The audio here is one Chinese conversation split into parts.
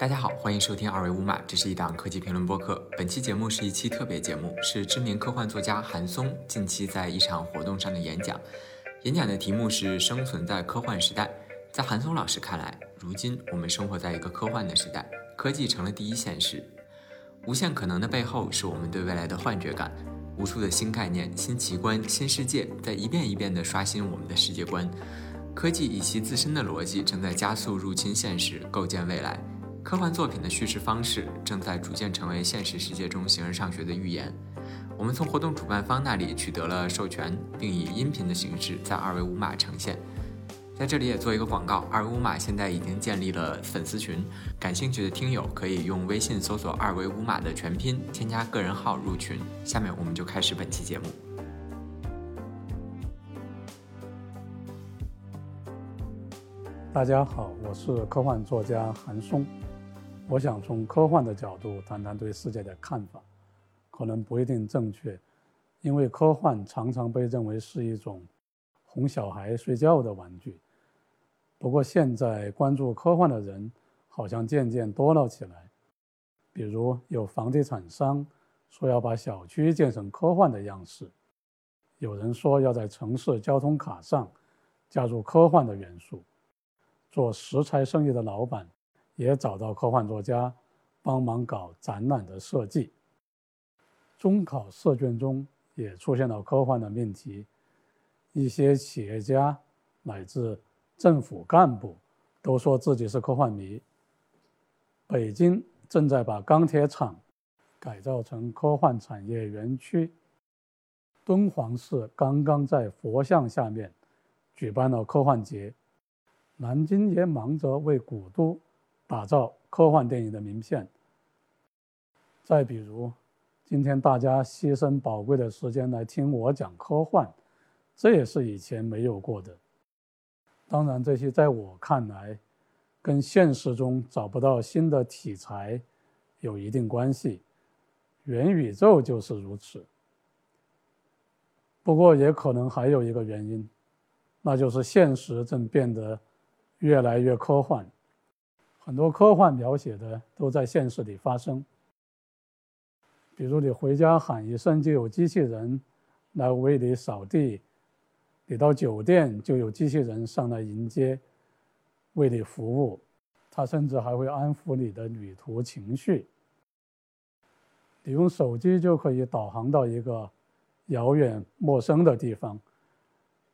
大家好，欢迎收听二维五码，这是一档科技评论播客。本期节目是一期特别节目，是知名科幻作家韩松近期在一场活动上的演讲。演讲的题目是“生存在科幻时代”。在韩松老师看来，如今我们生活在一个科幻的时代，科技成了第一现实。无限可能的背后，是我们对未来的幻觉感。无数的新概念、新奇观、新世界在一遍一遍地刷新我们的世界观。科技以其自身的逻辑，正在加速入侵现实，构建未来。科幻作品的叙事方式正在逐渐成为现实世界中形而上学的预言。我们从活动主办方那里取得了授权，并以音频的形式在二维码呈现。在这里也做一个广告，二维码现在已经建立了粉丝群，感兴趣的听友可以用微信搜索“二维码”的全拼，添加个人号入群。下面我们就开始本期节目。大家好，我是科幻作家韩松。我想从科幻的角度谈谈对世界的看法，可能不一定正确，因为科幻常常被认为是一种哄小孩睡觉的玩具。不过现在关注科幻的人好像渐渐多了起来，比如有房地产商说要把小区建成科幻的样式，有人说要在城市交通卡上加入科幻的元素，做食材生意的老板。也找到科幻作家帮忙搞展览的设计。中考试卷中也出现了科幻的命题，一些企业家乃至政府干部都说自己是科幻迷。北京正在把钢铁厂改造成科幻产业园区。敦煌市刚刚在佛像下面举办了科幻节。南京也忙着为古都。打造科幻电影的名片。再比如，今天大家牺牲宝贵的时间来听我讲科幻，这也是以前没有过的。当然，这些在我看来，跟现实中找不到新的题材有一定关系。元宇宙就是如此。不过，也可能还有一个原因，那就是现实正变得越来越科幻。很多科幻描写的都在现实里发生，比如你回家喊一声就有机器人来为你扫地，你到酒店就有机器人上来迎接，为你服务，它甚至还会安抚你的旅途情绪。你用手机就可以导航到一个遥远陌生的地方，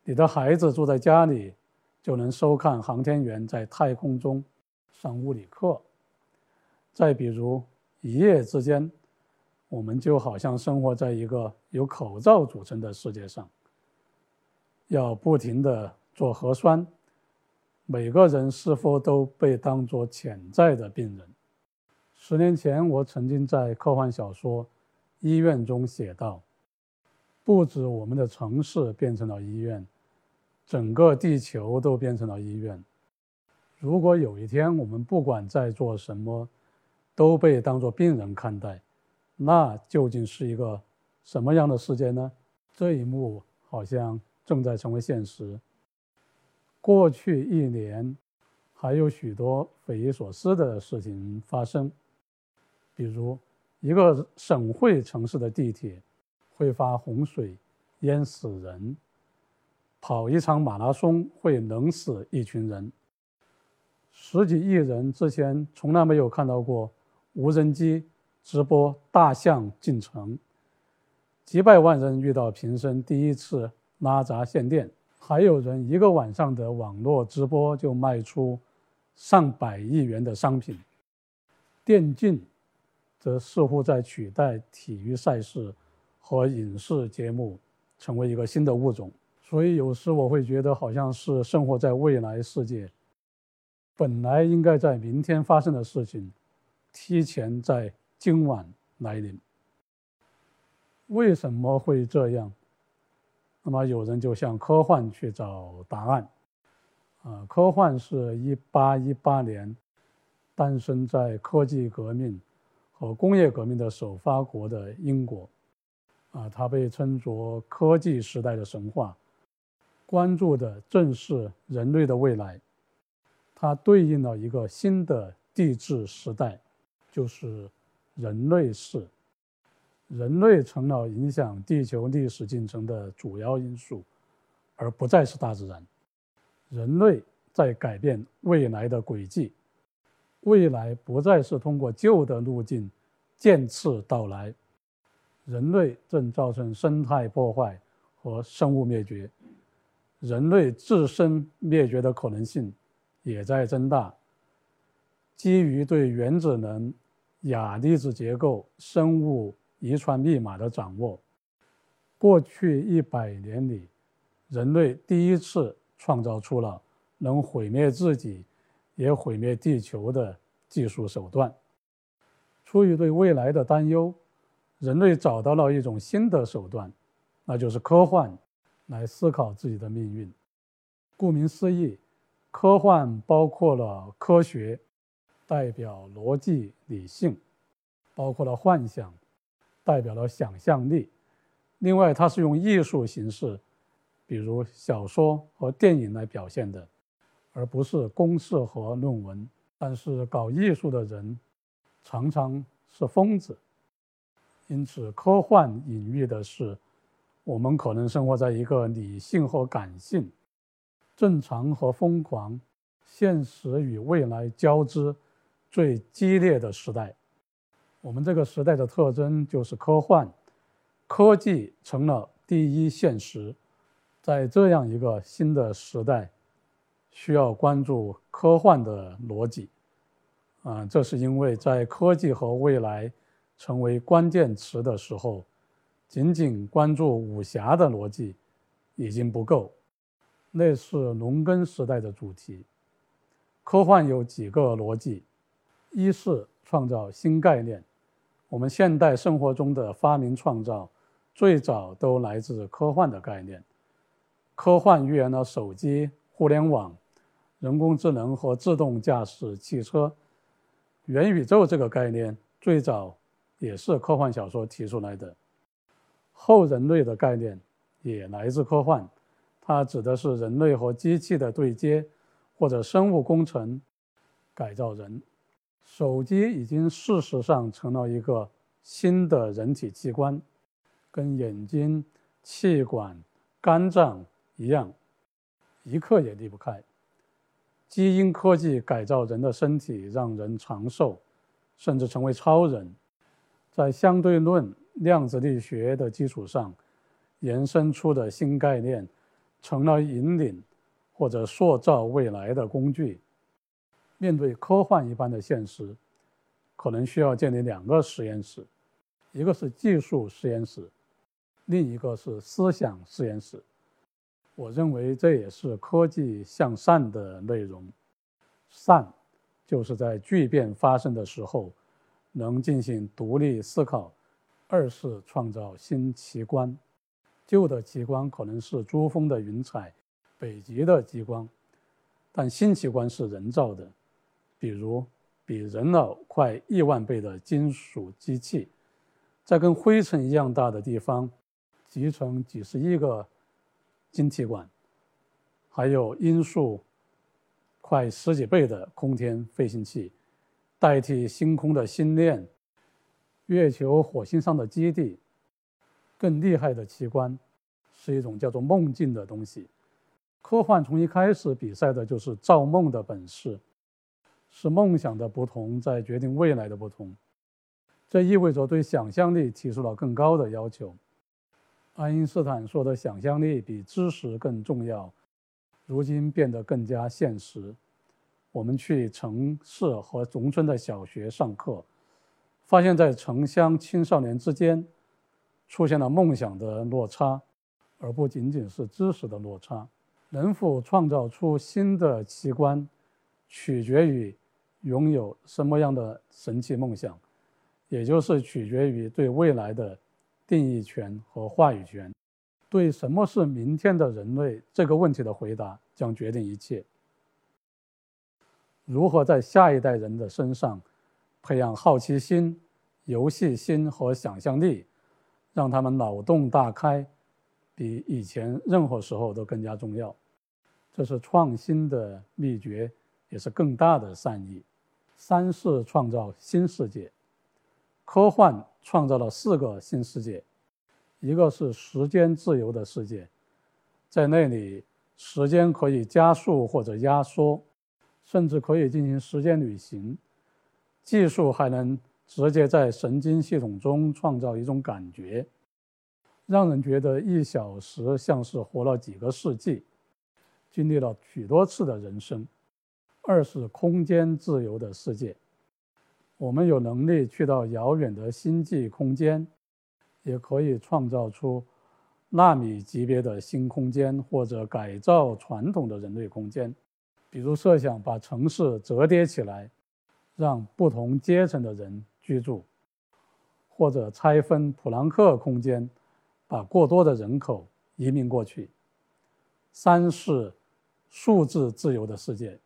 你的孩子住在家里，就能收看航天员在太空中。上物理课。再比如，一夜之间，我们就好像生活在一个由口罩组成的世界上，要不停的做核酸，每个人是否都被当作潜在的病人？十年前，我曾经在科幻小说《医院》中写道：“不止我们的城市变成了医院，整个地球都变成了医院。”如果有一天我们不管在做什么，都被当作病人看待，那究竟是一个什么样的世界呢？这一幕好像正在成为现实。过去一年，还有许多匪夷所思的事情发生，比如一个省会城市的地铁会发洪水淹死人，跑一场马拉松会冷死一群人。十几亿人之前从来没有看到过无人机直播大象进城，几百万人遇到平生第一次拉闸限电，还有人一个晚上的网络直播就卖出上百亿元的商品。电竞则似乎在取代体育赛事和影视节目，成为一个新的物种。所以有时我会觉得好像是生活在未来世界。本来应该在明天发生的事情，提前在今晚来临。为什么会这样？那么有人就向科幻去找答案。啊，科幻是一八一八年诞生在科技革命和工业革命的首发国的英国。啊，它被称作科技时代的神话，关注的正是人类的未来。它对应了一个新的地质时代，就是人类世。人类成了影响地球历史进程的主要因素，而不再是大自然。人类在改变未来的轨迹，未来不再是通过旧的路径渐次到来。人类正造成生态破坏和生物灭绝，人类自身灭绝的可能性也在增大。基于对原子能、亚粒子结构、生物。遗传密码的掌握，过去一百年里，人类第一次创造出了能毁灭自己，也毁灭地球的技术手段。出于对未来的担忧，人类找到了一种新的手段，那就是科幻，来思考自己的命运。顾名思义，科幻包括了科学，代表逻辑理性，包括了幻想。代表了想象力。另外，它是用艺术形式，比如小说和电影来表现的，而不是公式和论文。但是，搞艺术的人常常是疯子。因此，科幻隐喻的是，我们可能生活在一个理性和感性、正常和疯狂、现实与未来交织最激烈的时代。我们这个时代的特征就是科幻，科技成了第一现实。在这样一个新的时代，需要关注科幻的逻辑。啊，这是因为在科技和未来成为关键词的时候，仅仅关注武侠的逻辑已经不够。那是农耕时代的主题。科幻有几个逻辑：一是创造新概念。我们现代生活中的发明创造，最早都来自科幻的概念。科幻预言了手机、互联网、人工智能和自动驾驶汽车。元宇宙这个概念最早也是科幻小说提出来的。后人类的概念也来自科幻，它指的是人类和机器的对接，或者生物工程改造人。手机已经事实上成了一个新的人体器官，跟眼睛、气管、肝脏一样，一刻也离不开。基因科技改造人的身体，让人长寿，甚至成为超人。在相对论、量子力学的基础上，延伸出的新概念，成了引领或者塑造未来的工具。面对科幻一般的现实，可能需要建立两个实验室，一个是技术实验室，另一个是思想实验室。我认为这也是科技向善的内容。善，就是在巨变发生的时候，能进行独立思考；二是创造新奇观。旧的极光可能是珠峰的云彩、北极的极光，但新奇观是人造的。比如，比人脑快亿万倍的金属机器，在跟灰尘一样大的地方集成几十亿个晶体管，还有音速快十几倍的空天飞行器，代替星空的星链，月球、火星上的基地。更厉害的奇观，是一种叫做梦境的东西。科幻从一开始比赛的就是造梦的本事。是梦想的不同在决定未来的不同，这意味着对想象力提出了更高的要求。爱因斯坦说的想象力比知识更重要，如今变得更加现实。我们去城市和农村的小学上课，发现，在城乡青少年之间出现了梦想的落差，而不仅仅是知识的落差。能否创造出新的奇观，取决于。拥有什么样的神奇梦想，也就是取决于对未来的定义权和话语权。对什么是明天的人类这个问题的回答，将决定一切。如何在下一代人的身上培养好奇心、游戏心和想象力，让他们脑洞大开，比以前任何时候都更加重要。这是创新的秘诀，也是更大的善意。三是创造新世界。科幻创造了四个新世界，一个是时间自由的世界，在那里时间可以加速或者压缩，甚至可以进行时间旅行。技术还能直接在神经系统中创造一种感觉，让人觉得一小时像是活了几个世纪，经历了许多次的人生。二是空间自由的世界。我们有能力去到遥远的星际空间，也可以创造出纳米级别的新空间，或者改造传统的人类空间。比如设想把城市折叠起来，让不同阶层的人居住，或者拆分普朗克空间，把过多的人口移民过去。三是数字自由的世界。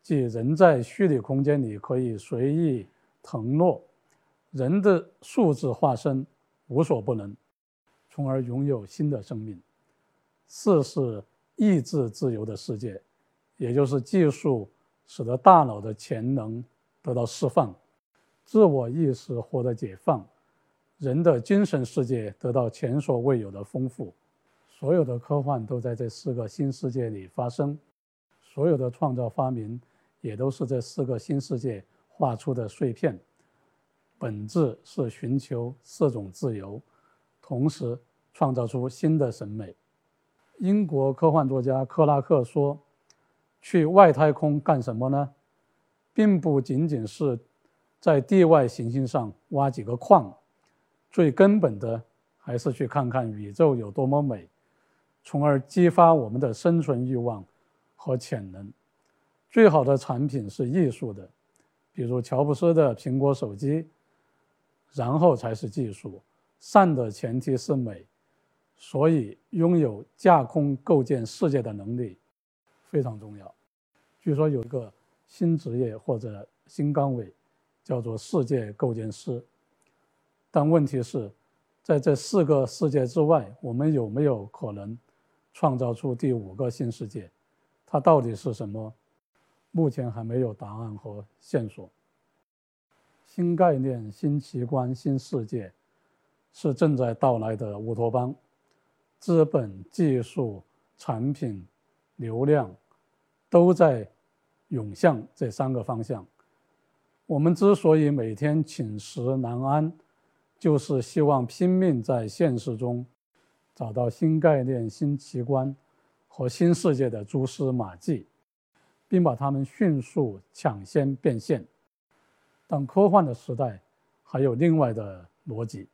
即人在虚拟空间里可以随意腾落，人的数字化身无所不能，从而拥有新的生命。四是意志自由的世界，也就是技术使得大脑的潜能得到释放，自我意识获得解放，人的精神世界得到前所未有的丰富。所有的科幻都在这四个新世界里发生，所有的创造发明。也都是这四个新世界画出的碎片，本质是寻求四种自由，同时创造出新的审美。英国科幻作家克拉克说：“去外太空干什么呢？并不仅仅是在地外行星上挖几个矿，最根本的还是去看看宇宙有多么美，从而激发我们的生存欲望和潜能。”最好的产品是艺术的，比如乔布斯的苹果手机，然后才是技术。善的前提是美，所以拥有架空构建世界的能力非常重要。据说有一个新职业或者新岗位，叫做世界构建师。但问题是，在这四个世界之外，我们有没有可能创造出第五个新世界？它到底是什么？目前还没有答案和线索。新概念、新奇观、新世界，是正在到来的乌托邦。资本、技术、产品、流量，都在涌向这三个方向。我们之所以每天寝食难安，就是希望拼命在现实中找到新概念、新奇观和新世界的蛛丝马迹。并把它们迅速抢先变现。但科幻的时代还有另外的逻辑：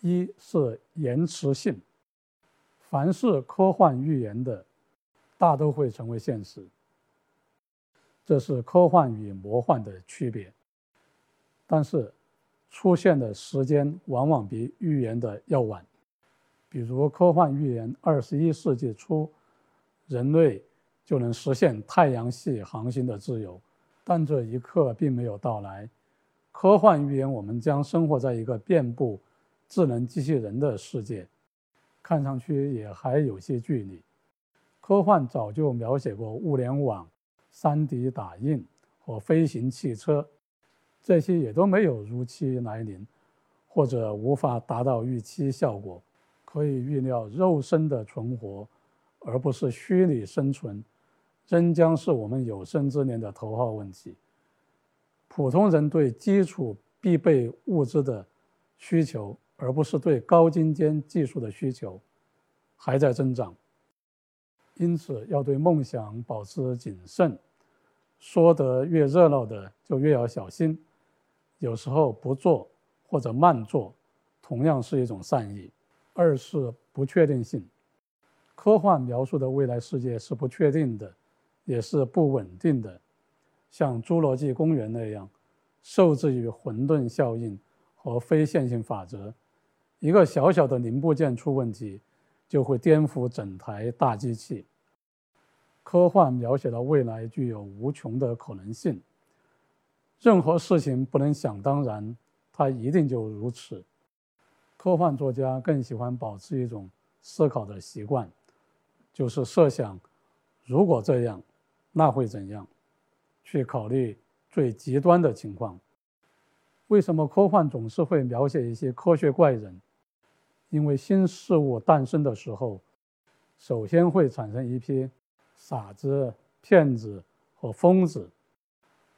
一是延迟性，凡是科幻预言的，大都会成为现实。这是科幻与魔幻的区别。但是，出现的时间往往比预言的要晚。比如，科幻预言二十一世纪初，人类。就能实现太阳系航行的自由，但这一刻并没有到来。科幻预言我们将生活在一个遍布智能机器人的世界，看上去也还有些距离。科幻早就描写过物联网、3D 打印和飞行汽车，这些也都没有如期来临，或者无法达到预期效果。可以预料，肉身的存活，而不是虚拟生存。仍将是我们有生之年的头号问题。普通人对基础必备物资的需求，而不是对高精尖技术的需求，还在增长。因此，要对梦想保持谨慎。说得越热闹的，就越要小心。有时候不做或者慢做，同样是一种善意。二是不确定性。科幻描述的未来世界是不确定的。也是不稳定的，像《侏罗纪公园》那样，受制于混沌效应和非线性法则，一个小小的零部件出问题，就会颠覆整台大机器。科幻描写的未来具有无穷的可能性，任何事情不能想当然，它一定就如此。科幻作家更喜欢保持一种思考的习惯，就是设想，如果这样。那会怎样？去考虑最极端的情况。为什么科幻总是会描写一些科学怪人？因为新事物诞生的时候，首先会产生一批傻子、骗子和疯子。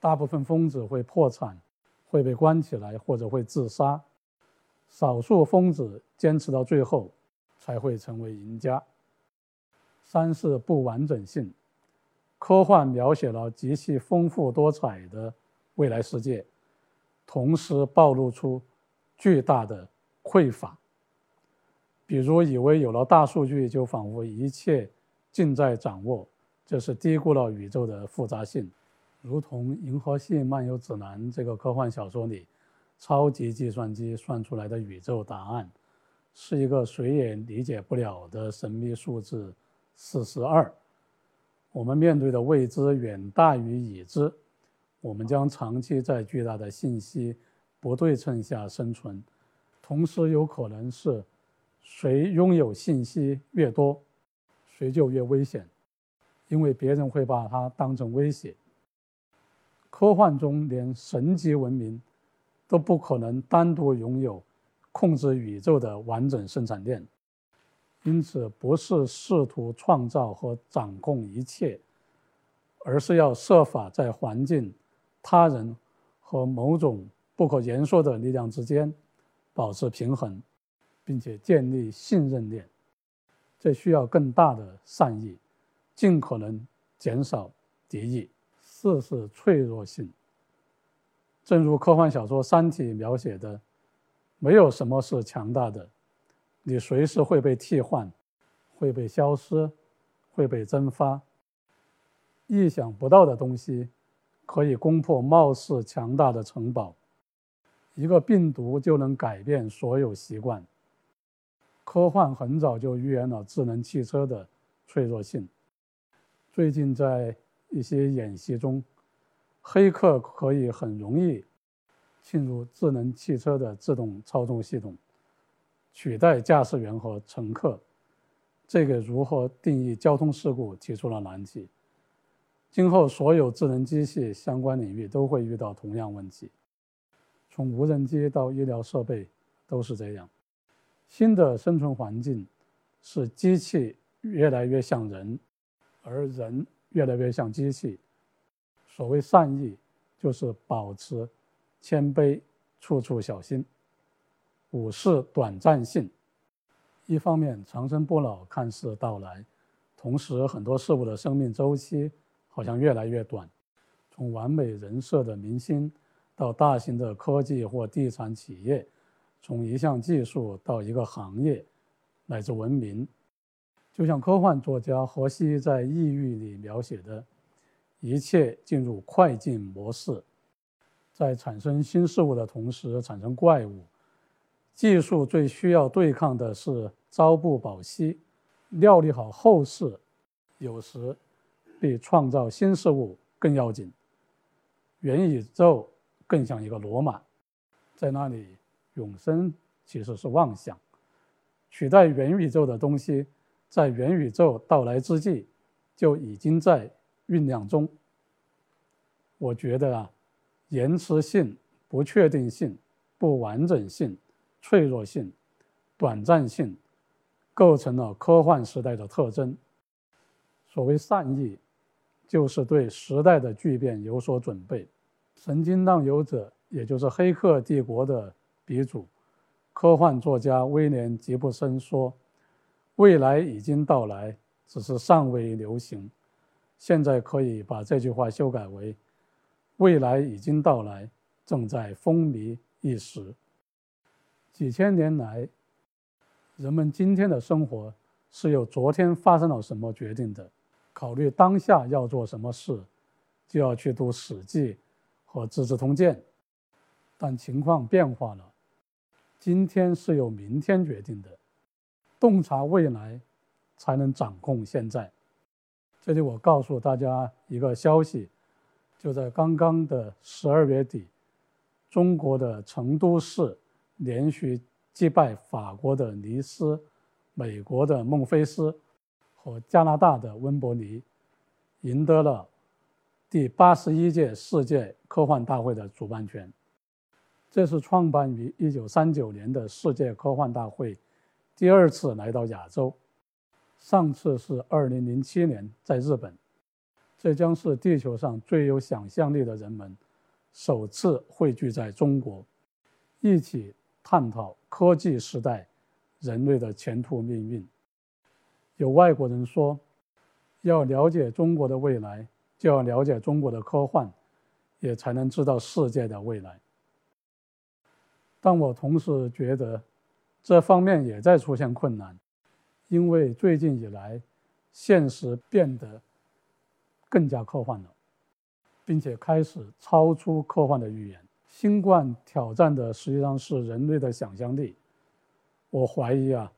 大部分疯子会破产，会被关起来或者会自杀。少数疯子坚持到最后，才会成为赢家。三是不完整性，科幻描写了极其丰富多彩的未来世界，同时暴露出巨大的匮乏。比如，以为有了大数据就仿佛一切尽在掌握，这是低估了宇宙的复杂性。如同《银河系漫游指南》这个科幻小说里。超级计算机算出来的宇宙答案，是一个谁也理解不了的神秘数字四十二。我们面对的未知远大于已知，我们将长期在巨大的信息不对称下生存。同时，有可能是谁拥有信息越多，谁就越危险，因为别人会把它当成威胁。科幻中连神级文明。都不可能单独拥有控制宇宙的完整生产链，因此不是试图创造和掌控一切，而是要设法在环境、他人和某种不可言说的力量之间保持平衡，并且建立信任链。这需要更大的善意，尽可能减少敌意。四是脆弱性。正如科幻小说《三体》描写的，没有什么是强大的，你随时会被替换，会被消失，会被蒸发。意想不到的东西可以攻破貌似强大的城堡，一个病毒就能改变所有习惯。科幻很早就预言了智能汽车的脆弱性。最近在一些演习中。黑客可以很容易进入智能汽车的自动操纵系统，取代驾驶员和乘客。这个如何定义交通事故提出了难题。今后所有智能机器相关领域都会遇到同样问题，从无人机到医疗设备都是这样。新的生存环境是机器越来越像人，而人越来越像机器。所谓善意，就是保持谦卑，处处小心。五是短暂性，一方面长生不老看似到来，同时很多事物的生命周期好像越来越短。从完美人设的明星，到大型的科技或地产企业，从一项技术到一个行业，乃至文明，就像科幻作家荷西在《异域》里描写的。一切进入快进模式，在产生新事物的同时产生怪物。技术最需要对抗的是朝不保夕，料理好后事，有时比创造新事物更要紧。元宇宙更像一个罗马，在那里永生其实是妄想。取代元宇宙的东西，在元宇宙到来之际就已经在。酝酿中，我觉得啊，延迟性、不确定性、不完整性、脆弱性、短暂性，构成了科幻时代的特征。所谓善意，就是对时代的巨变有所准备。神经浪游者，也就是《黑客帝国》的鼻祖，科幻作家威廉·吉布森说：“未来已经到来，只是尚未流行。”现在可以把这句话修改为：“未来已经到来，正在风靡一时。”几千年来，人们今天的生活是由昨天发生了什么决定的。考虑当下要做什么事，就要去读《史记》和《资治通鉴》。但情况变化了，今天是由明天决定的。洞察未来，才能掌控现在。这里我告诉大家一个消息，就在刚刚的十二月底，中国的成都市连续击败法国的尼斯、美国的孟菲斯和加拿大的温伯尼，赢得了第八十一届世界科幻大会的主办权。这是创办于一九三九年的世界科幻大会第二次来到亚洲，上次是二零零七年在日本。这将是地球上最有想象力的人们首次汇聚在中国，一起探讨科技时代人类的前途命运。有外国人说，要了解中国的未来，就要了解中国的科幻，也才能知道世界的未来。但我同时觉得，这方面也在出现困难，因为最近以来，现实变得更加科幻了，并且开始超出科幻的预言。新冠挑战的实际上是人类的想象力。我怀疑啊，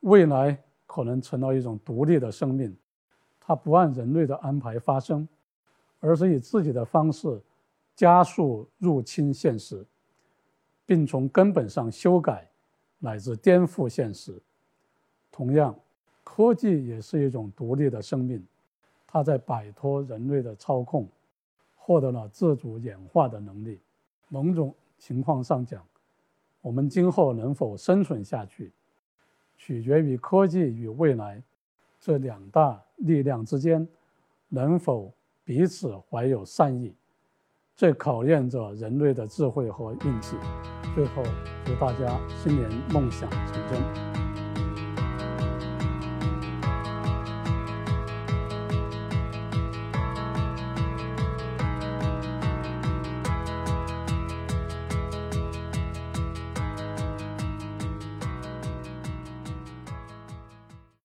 未来可能成了一种独立的生命，它不按人类的安排发生，而是以自己的方式加速入侵现实。并从根本上修改乃至颠覆现实。同样，科技也是一种独立的生命，它在摆脱人类的操控，获得了自主演化的能力。某种情况上讲，我们今后能否生存下去，取决于科技与未来这两大力量之间能否彼此怀有善意。最考验着人类的智慧和运气。最后，祝大家新年梦想成真。